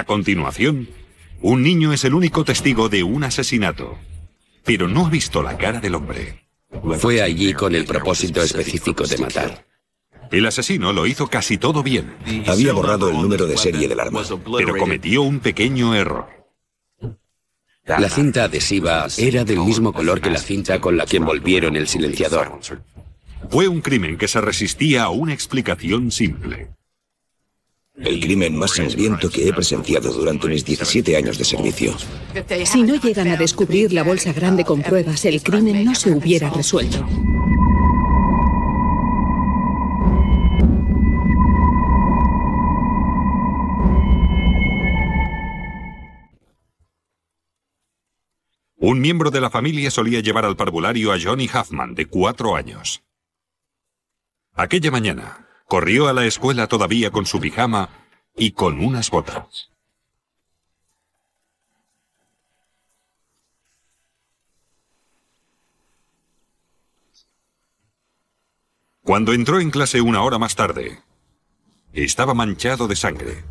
A continuación, un niño es el único testigo de un asesinato, pero no ha visto la cara del hombre. Fue allí con el propósito específico de matar. El asesino lo hizo casi todo bien. Había borrado el número de serie del arma. Pero cometió un pequeño error. La cinta adhesiva era del mismo color que la cinta con la que envolvieron el silenciador. Fue un crimen que se resistía a una explicación simple. El crimen más sangriento que he presenciado durante mis 17 años de servicio. Si no llegan a descubrir la bolsa grande con pruebas, el crimen no se hubiera resuelto. Un miembro de la familia solía llevar al parvulario a Johnny Huffman, de cuatro años. Aquella mañana, corrió a la escuela todavía con su pijama y con unas botas. Cuando entró en clase una hora más tarde, estaba manchado de sangre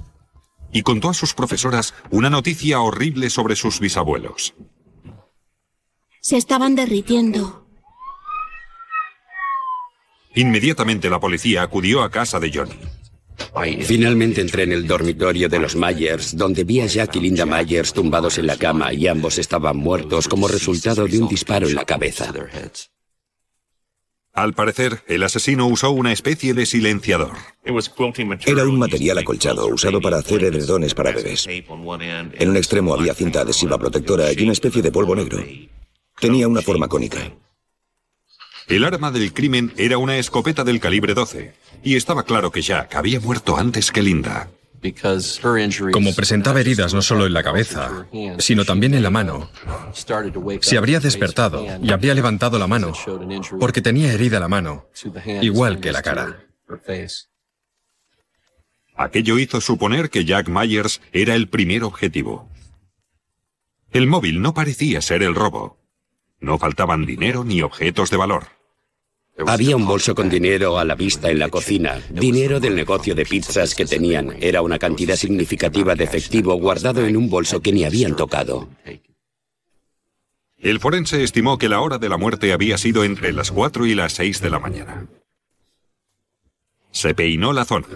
y contó a sus profesoras una noticia horrible sobre sus bisabuelos. Se estaban derritiendo. Inmediatamente la policía acudió a casa de Johnny. Finalmente entré en el dormitorio de los Myers, donde vi a Jack y Linda Myers tumbados en la cama y ambos estaban muertos como resultado de un disparo en la cabeza. Al parecer, el asesino usó una especie de silenciador. Era un material acolchado usado para hacer edredones para bebés. En un extremo había cinta adhesiva protectora y una especie de polvo negro. Tenía una forma cónica. El arma del crimen era una escopeta del calibre 12, y estaba claro que Jack había muerto antes que Linda. Como presentaba heridas no solo en la cabeza, sino también en la mano, se habría despertado y habría levantado la mano, porque tenía herida la mano, igual que la cara. Aquello hizo suponer que Jack Myers era el primer objetivo. El móvil no parecía ser el robo. No faltaban dinero ni objetos de valor. Había un bolso con dinero a la vista en la cocina, dinero del negocio de pizzas que tenían. Era una cantidad significativa de efectivo guardado en un bolso que ni habían tocado. El forense estimó que la hora de la muerte había sido entre las 4 y las 6 de la mañana. Se peinó la zona.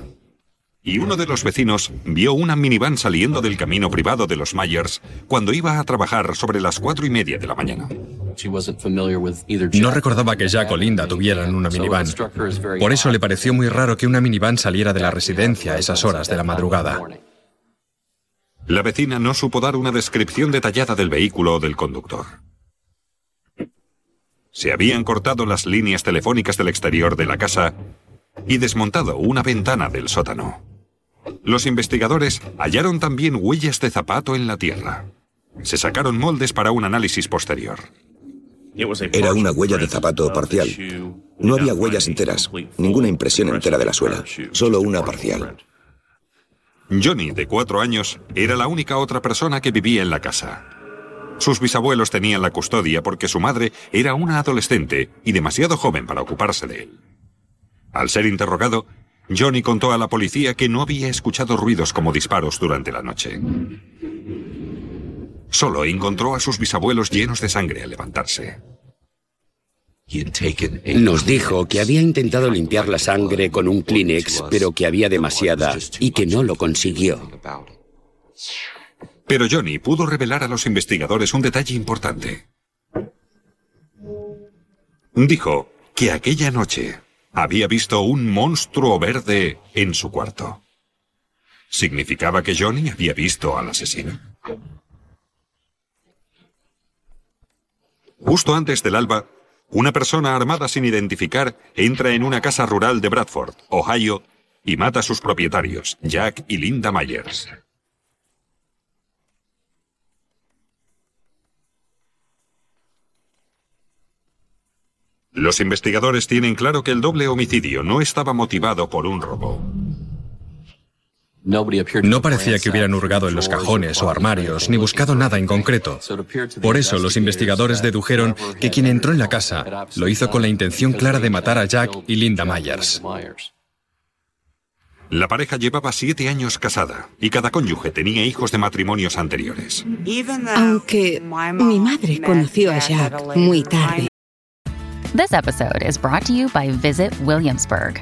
Y uno de los vecinos vio una minivan saliendo del camino privado de los Myers cuando iba a trabajar sobre las cuatro y media de la mañana. No recordaba que Jack o Linda tuvieran una minivan. Por eso le pareció muy raro que una minivan saliera de la residencia a esas horas de la madrugada. La vecina no supo dar una descripción detallada del vehículo o del conductor. Se habían cortado las líneas telefónicas del exterior de la casa y desmontado una ventana del sótano. Los investigadores hallaron también huellas de zapato en la tierra. Se sacaron moldes para un análisis posterior. Era una huella de zapato parcial. No había huellas enteras, ninguna impresión entera de la suela, solo una parcial. Johnny, de cuatro años, era la única otra persona que vivía en la casa. Sus bisabuelos tenían la custodia porque su madre era una adolescente y demasiado joven para ocuparse de él. Al ser interrogado, Johnny contó a la policía que no había escuchado ruidos como disparos durante la noche. Solo encontró a sus bisabuelos llenos de sangre al levantarse. Nos dijo que había intentado limpiar la sangre con un Kleenex, pero que había demasiada y que no lo consiguió. Pero Johnny pudo revelar a los investigadores un detalle importante. Dijo que aquella noche había visto un monstruo verde en su cuarto. ¿Significaba que Johnny había visto al asesino? Justo antes del alba, una persona armada sin identificar entra en una casa rural de Bradford, Ohio, y mata a sus propietarios, Jack y Linda Myers. Los investigadores tienen claro que el doble homicidio no estaba motivado por un robo. No parecía que hubieran hurgado en los cajones o armarios, ni buscado nada en concreto. Por eso los investigadores dedujeron que quien entró en la casa lo hizo con la intención clara de matar a Jack y Linda Myers. La pareja llevaba siete años casada y cada cónyuge tenía hijos de matrimonios anteriores. Aunque mi madre conoció a Jack muy tarde. This episode is brought to you by Visit Williamsburg.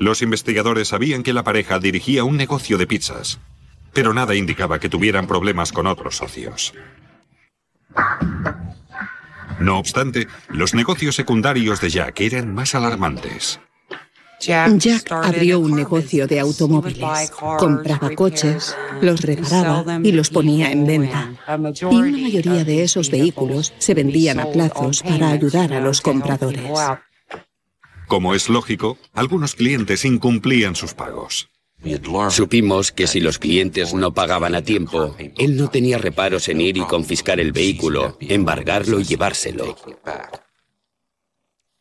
Los investigadores sabían que la pareja dirigía un negocio de pizzas, pero nada indicaba que tuvieran problemas con otros socios. No obstante, los negocios secundarios de Jack eran más alarmantes. Jack abrió un negocio de automóviles, compraba coches, los reparaba y los ponía en venta. Y una mayoría de esos vehículos se vendían a plazos para ayudar a los compradores. Como es lógico, algunos clientes incumplían sus pagos. Supimos que si los clientes no pagaban a tiempo, él no tenía reparos en ir y confiscar el vehículo, embargarlo y llevárselo.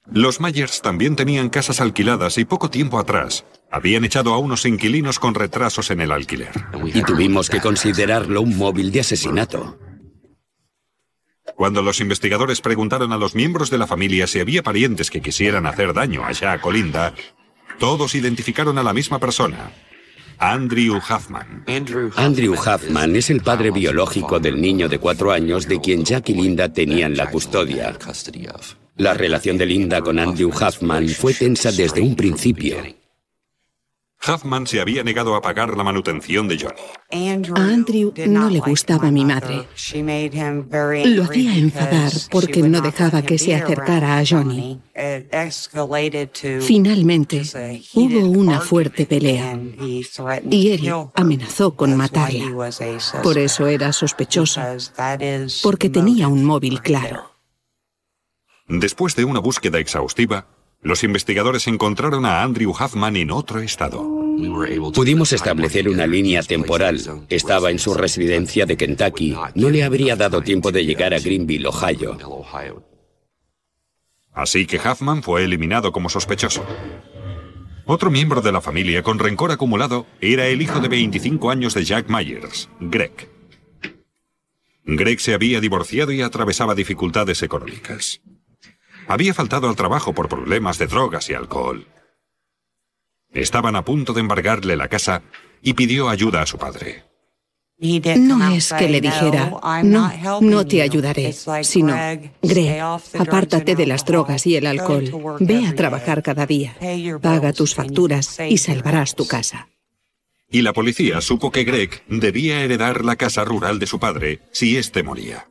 Los Myers también tenían casas alquiladas y poco tiempo atrás habían echado a unos inquilinos con retrasos en el alquiler. Y tuvimos que considerarlo un móvil de asesinato. Cuando los investigadores preguntaron a los miembros de la familia si había parientes que quisieran hacer daño a Jack o Linda, todos identificaron a la misma persona, Andrew Huffman. Andrew Huffman es el padre biológico del niño de cuatro años de quien Jack y Linda tenían la custodia. La relación de Linda con Andrew Huffman fue tensa desde un principio. Huffman se había negado a pagar la manutención de Johnny. A Andrew no le gustaba mi madre. Lo hacía enfadar porque no dejaba que se acercara a Johnny. Finalmente, hubo una fuerte pelea y él amenazó con matarla. Por eso era sospechoso, porque tenía un móvil claro. Después de una búsqueda exhaustiva, los investigadores encontraron a Andrew Huffman en otro estado. Pudimos establecer una línea temporal. Estaba en su residencia de Kentucky. No le habría dado tiempo de llegar a Greenville, Ohio. Así que Huffman fue eliminado como sospechoso. Otro miembro de la familia con rencor acumulado era el hijo de 25 años de Jack Myers, Greg. Greg se había divorciado y atravesaba dificultades económicas. Había faltado al trabajo por problemas de drogas y alcohol. Estaban a punto de embargarle la casa y pidió ayuda a su padre. No es que le dijera, no, no te ayudaré, sino, Greg, apártate de las drogas y el alcohol, ve a trabajar cada día, paga tus facturas y salvarás tu casa. Y la policía supo que Greg debía heredar la casa rural de su padre si éste moría.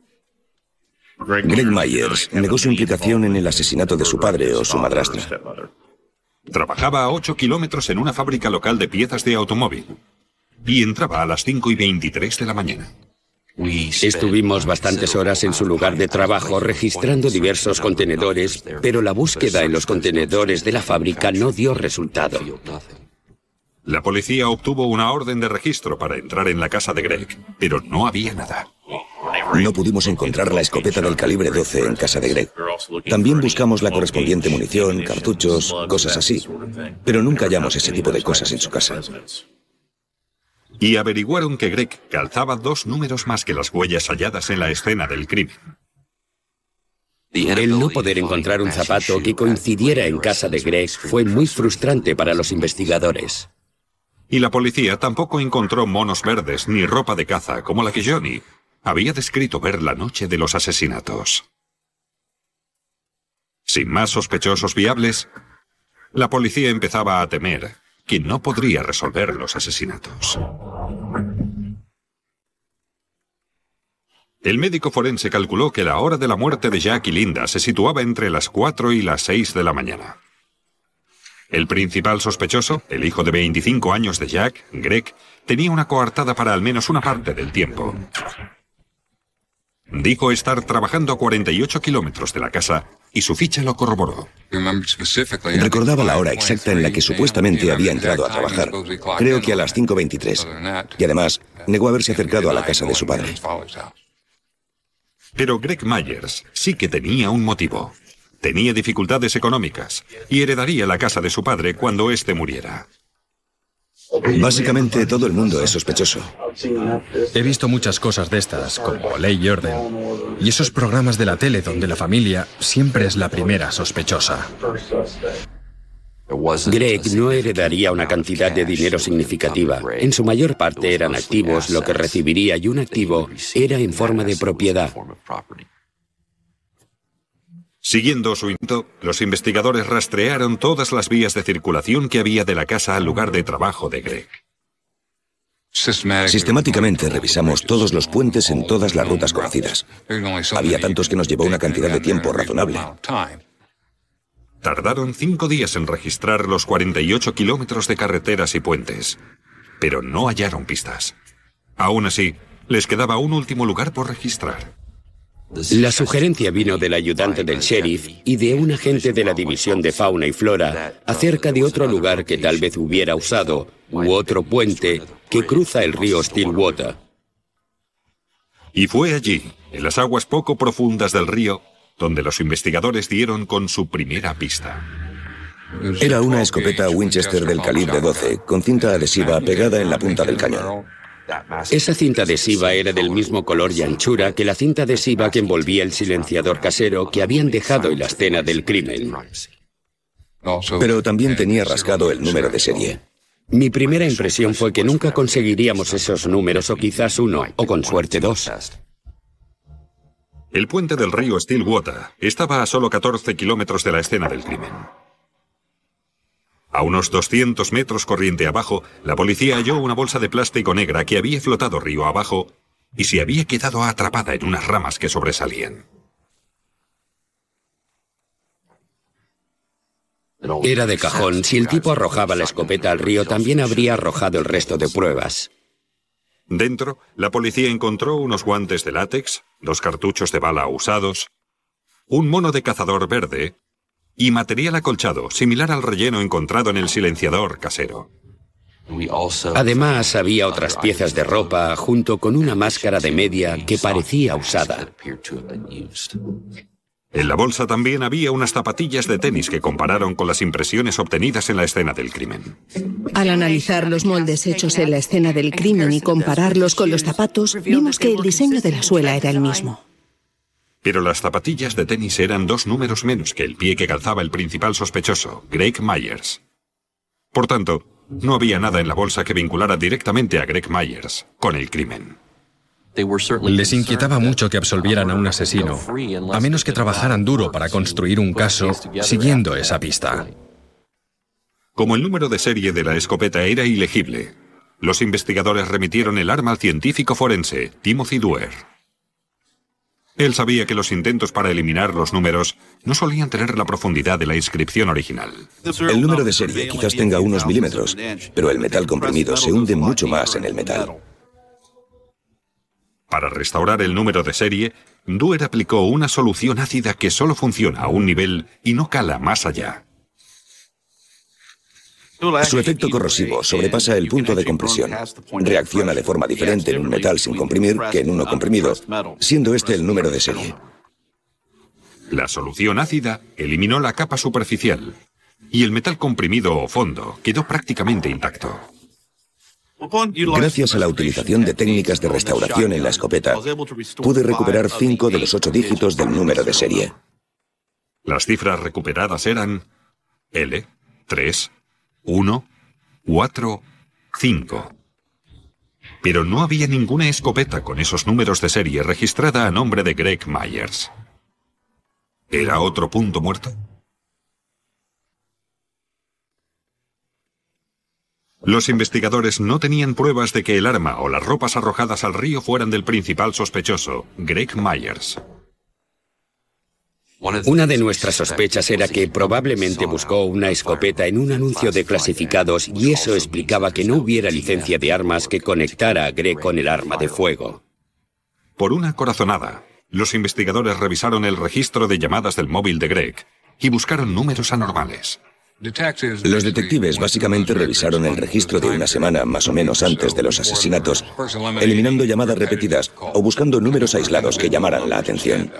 Greg Myers negó su implicación en el asesinato de su padre o su madrastra. Trabajaba a 8 kilómetros en una fábrica local de piezas de automóvil y entraba a las 5 y 23 de la mañana. Estuvimos bastantes horas en su lugar de trabajo registrando diversos contenedores, pero la búsqueda en los contenedores de la fábrica no dio resultado. La policía obtuvo una orden de registro para entrar en la casa de Greg, pero no había nada. No pudimos encontrar la escopeta del calibre 12 en casa de Greg. También buscamos la correspondiente munición, cartuchos, cosas así. Pero nunca hallamos ese tipo de cosas en su casa. Y averiguaron que Greg calzaba dos números más que las huellas halladas en la escena del crimen. El no poder encontrar un zapato que coincidiera en casa de Greg fue muy frustrante para los investigadores. Y la policía tampoco encontró monos verdes ni ropa de caza como la que Johnny había descrito ver la noche de los asesinatos. Sin más sospechosos viables, la policía empezaba a temer que no podría resolver los asesinatos. El médico forense calculó que la hora de la muerte de Jack y Linda se situaba entre las 4 y las 6 de la mañana. El principal sospechoso, el hijo de 25 años de Jack, Greg, tenía una coartada para al menos una parte del tiempo. Dijo estar trabajando a 48 kilómetros de la casa y su ficha lo corroboró. Recordaba la hora exacta en la que supuestamente había entrado a trabajar. Creo que a las 5.23. Y además, negó haberse acercado a la casa de su padre. Pero Greg Myers sí que tenía un motivo. Tenía dificultades económicas y heredaría la casa de su padre cuando éste muriera. Básicamente todo el mundo es sospechoso. He visto muchas cosas de estas, como Ley y Orden, y esos programas de la tele donde la familia siempre es la primera sospechosa. Greg no heredaría una cantidad de dinero significativa. En su mayor parte eran activos, lo que recibiría y un activo era en forma de propiedad. Siguiendo su intento, los investigadores rastrearon todas las vías de circulación que había de la casa al lugar de trabajo de Greg. Sistemáticamente revisamos todos los puentes en todas las rutas conocidas. Había tantos que nos llevó una cantidad de tiempo razonable. Tardaron cinco días en registrar los 48 kilómetros de carreteras y puentes, pero no hallaron pistas. Aún así, les quedaba un último lugar por registrar. La sugerencia vino del ayudante del sheriff y de un agente de la División de Fauna y Flora acerca de otro lugar que tal vez hubiera usado, u otro puente que cruza el río Stillwater. Y fue allí, en las aguas poco profundas del río, donde los investigadores dieron con su primera pista. Era una escopeta Winchester del calibre 12, con cinta adhesiva pegada en la punta del cañón. Esa cinta adhesiva era del mismo color y anchura que la cinta adhesiva que envolvía el silenciador casero que habían dejado en la escena del crimen. Pero también tenía rascado el número de serie. Mi primera impresión fue que nunca conseguiríamos esos números o quizás uno, o con suerte dos. El puente del río Stillwater estaba a solo 14 kilómetros de la escena del crimen. A unos 200 metros corriente abajo, la policía halló una bolsa de plástico negra que había flotado río abajo y se había quedado atrapada en unas ramas que sobresalían. Era de cajón. Si el tipo arrojaba la escopeta al río, también habría arrojado el resto de pruebas. Dentro, la policía encontró unos guantes de látex, dos cartuchos de bala usados, un mono de cazador verde y material acolchado, similar al relleno encontrado en el silenciador casero. Además, había otras piezas de ropa junto con una máscara de media que parecía usada. En la bolsa también había unas zapatillas de tenis que compararon con las impresiones obtenidas en la escena del crimen. Al analizar los moldes hechos en la escena del crimen y compararlos con los zapatos, vimos que el diseño de la suela era el mismo. Pero las zapatillas de tenis eran dos números menos que el pie que calzaba el principal sospechoso, Greg Myers. Por tanto, no había nada en la bolsa que vinculara directamente a Greg Myers con el crimen. Les inquietaba mucho que absolvieran a un asesino, a menos que trabajaran duro para construir un caso siguiendo esa pista. Como el número de serie de la escopeta era ilegible, los investigadores remitieron el arma al científico forense, Timothy Duer. Él sabía que los intentos para eliminar los números no solían tener la profundidad de la inscripción original. El número de serie quizás tenga unos milímetros, pero el metal comprimido se hunde mucho más en el metal. Para restaurar el número de serie, Duer aplicó una solución ácida que solo funciona a un nivel y no cala más allá. Su efecto corrosivo sobrepasa el punto de compresión. Reacciona de forma diferente en un metal sin comprimir que en uno comprimido, siendo este el número de serie. La solución ácida eliminó la capa superficial y el metal comprimido o fondo quedó prácticamente intacto. Gracias a la utilización de técnicas de restauración en la escopeta, pude recuperar cinco de los ocho dígitos del número de serie. Las cifras recuperadas eran L, 3, 1, 4, 5. Pero no había ninguna escopeta con esos números de serie registrada a nombre de Greg Myers. ¿Era otro punto muerto? Los investigadores no tenían pruebas de que el arma o las ropas arrojadas al río fueran del principal sospechoso, Greg Myers. Una de nuestras sospechas era que probablemente buscó una escopeta en un anuncio de clasificados y eso explicaba que no hubiera licencia de armas que conectara a Greg con el arma de fuego. Por una corazonada, los investigadores revisaron el registro de llamadas del móvil de Greg y buscaron números anormales. Los detectives básicamente revisaron el registro de una semana más o menos antes de los asesinatos, eliminando llamadas repetidas o buscando números aislados que llamaran la atención.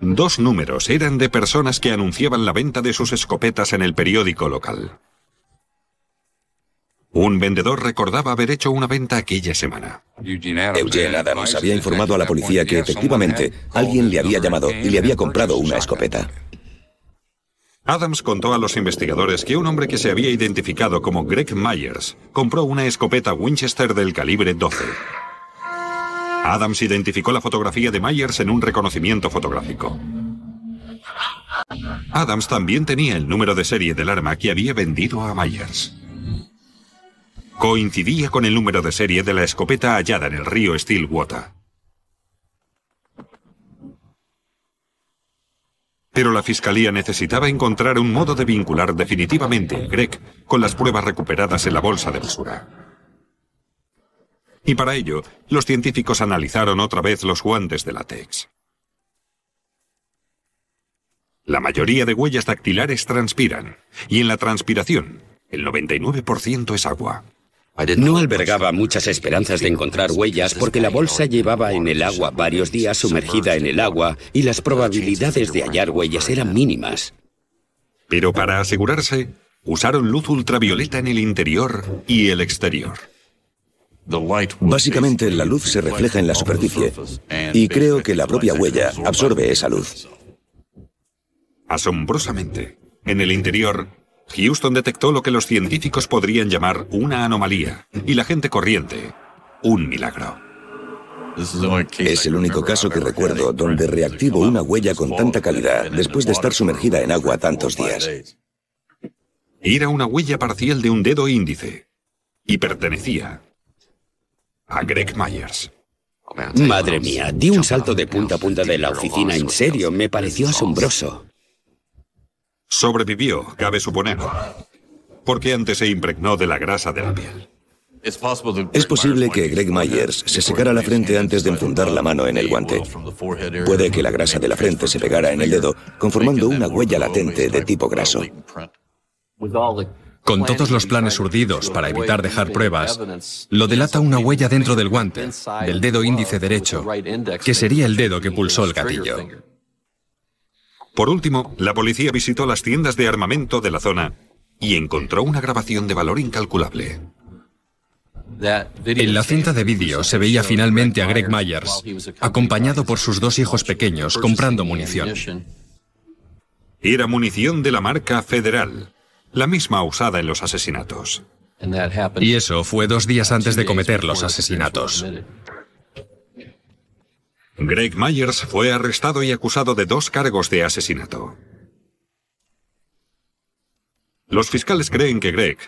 Dos números eran de personas que anunciaban la venta de sus escopetas en el periódico local. Un vendedor recordaba haber hecho una venta aquella semana. Eugene Adams había informado a la policía que efectivamente alguien le había llamado y le había comprado una escopeta. Adams contó a los investigadores que un hombre que se había identificado como Greg Myers compró una escopeta Winchester del calibre 12. Adams identificó la fotografía de Myers en un reconocimiento fotográfico. Adams también tenía el número de serie del arma que había vendido a Myers. Coincidía con el número de serie de la escopeta hallada en el río Stillwater. Pero la fiscalía necesitaba encontrar un modo de vincular definitivamente a Greg con las pruebas recuperadas en la bolsa de basura. Y para ello, los científicos analizaron otra vez los guantes de látex. La mayoría de huellas dactilares transpiran, y en la transpiración, el 99% es agua. No albergaba muchas esperanzas de encontrar huellas porque la bolsa llevaba en el agua varios días sumergida en el agua y las probabilidades de hallar huellas eran mínimas. Pero para asegurarse, usaron luz ultravioleta en el interior y el exterior. Básicamente la luz se refleja en la superficie y creo que la propia huella absorbe esa luz. Asombrosamente, en el interior Houston detectó lo que los científicos podrían llamar una anomalía y la gente corriente un milagro. Es el único caso que recuerdo donde reactivo una huella con tanta calidad después de estar sumergida en agua tantos días. Era una huella parcial de un dedo índice y pertenecía a Greg Myers. Madre mía, di un salto de punta a punta de la oficina en serio, me pareció asombroso. Sobrevivió, cabe suponer, porque antes se impregnó de la grasa de la piel. Es posible que Greg Myers se secara la frente antes de enfundar la mano en el guante. Puede que la grasa de la frente se pegara en el dedo, conformando una huella latente de tipo graso. Con todos los planes urdidos para evitar dejar pruebas, lo delata una huella dentro del guante, del dedo índice derecho, que sería el dedo que pulsó el gatillo. Por último, la policía visitó las tiendas de armamento de la zona y encontró una grabación de valor incalculable. En la cinta de vídeo se veía finalmente a Greg Myers, acompañado por sus dos hijos pequeños, comprando munición. Era munición de la marca Federal, la misma usada en los asesinatos. Y eso fue dos días antes de cometer los asesinatos. Greg Myers fue arrestado y acusado de dos cargos de asesinato. Los fiscales creen que Greg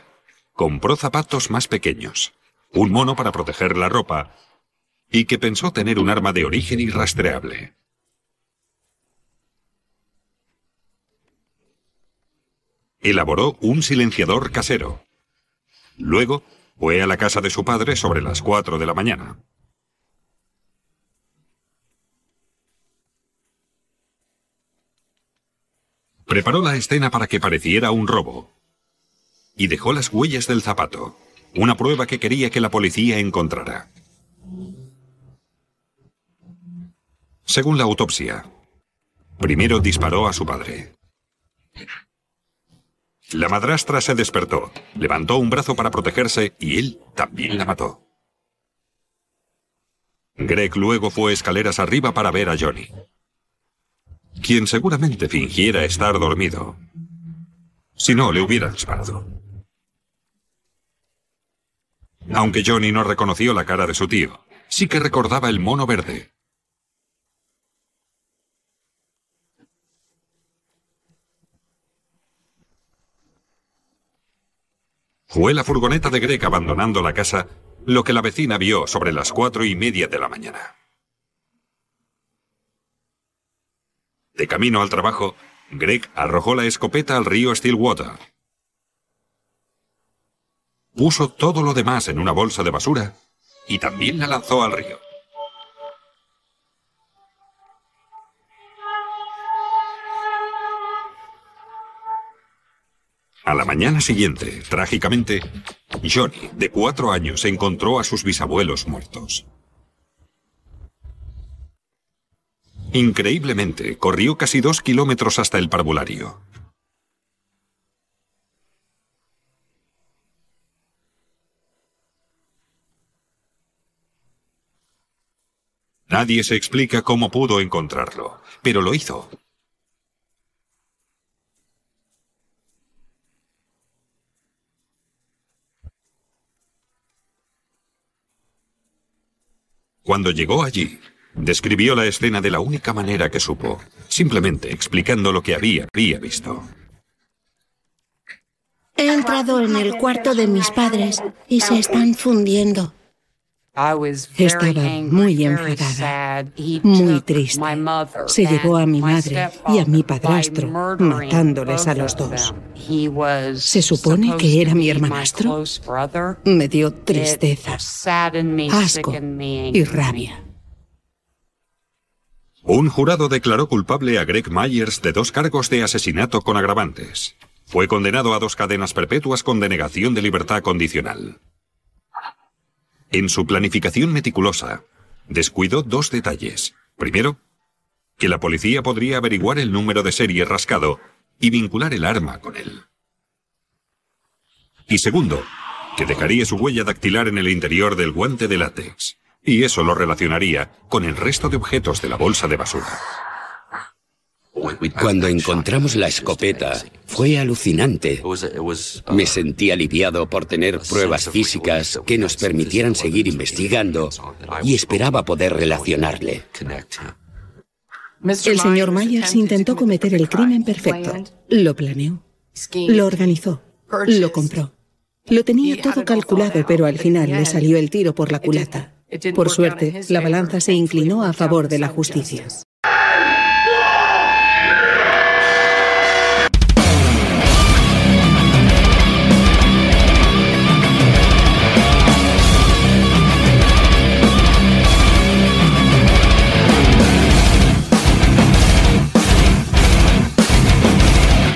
compró zapatos más pequeños, un mono para proteger la ropa y que pensó tener un arma de origen irrastreable. Elaboró un silenciador casero. Luego fue a la casa de su padre sobre las 4 de la mañana. Preparó la escena para que pareciera un robo. Y dejó las huellas del zapato, una prueba que quería que la policía encontrara. Según la autopsia, primero disparó a su padre. La madrastra se despertó, levantó un brazo para protegerse y él también la mató. Greg luego fue escaleras arriba para ver a Johnny quien seguramente fingiera estar dormido. Si no, le hubiera disparado. Aunque Johnny no reconoció la cara de su tío, sí que recordaba el mono verde. Fue la furgoneta de Greg abandonando la casa lo que la vecina vio sobre las cuatro y media de la mañana. De camino al trabajo, Greg arrojó la escopeta al río Stillwater. Puso todo lo demás en una bolsa de basura y también la lanzó al río. A la mañana siguiente, trágicamente, Johnny, de cuatro años, encontró a sus bisabuelos muertos. Increíblemente, corrió casi dos kilómetros hasta el parvulario. Nadie se explica cómo pudo encontrarlo, pero lo hizo. Cuando llegó allí, describió la escena de la única manera que supo, simplemente explicando lo que había, había visto. He entrado en el cuarto de mis padres y se están fundiendo. Estaba muy enfadada, muy triste. Se llevó a mi madre y a mi padrastro, matándoles a los dos. ¿Se supone que era mi hermanastro? Me dio tristeza, asco y rabia. Un jurado declaró culpable a Greg Myers de dos cargos de asesinato con agravantes. Fue condenado a dos cadenas perpetuas con denegación de libertad condicional. En su planificación meticulosa, descuidó dos detalles. Primero, que la policía podría averiguar el número de serie rascado y vincular el arma con él. Y segundo, que dejaría su huella dactilar en el interior del guante de látex, y eso lo relacionaría con el resto de objetos de la bolsa de basura. Cuando encontramos la escopeta, fue alucinante. Me sentí aliviado por tener pruebas físicas que nos permitieran seguir investigando y esperaba poder relacionarle. El señor Myers intentó cometer el crimen perfecto. Lo planeó, lo organizó, lo compró. Lo tenía todo calculado, pero al final le salió el tiro por la culata. Por suerte, la balanza se inclinó a favor de la justicia.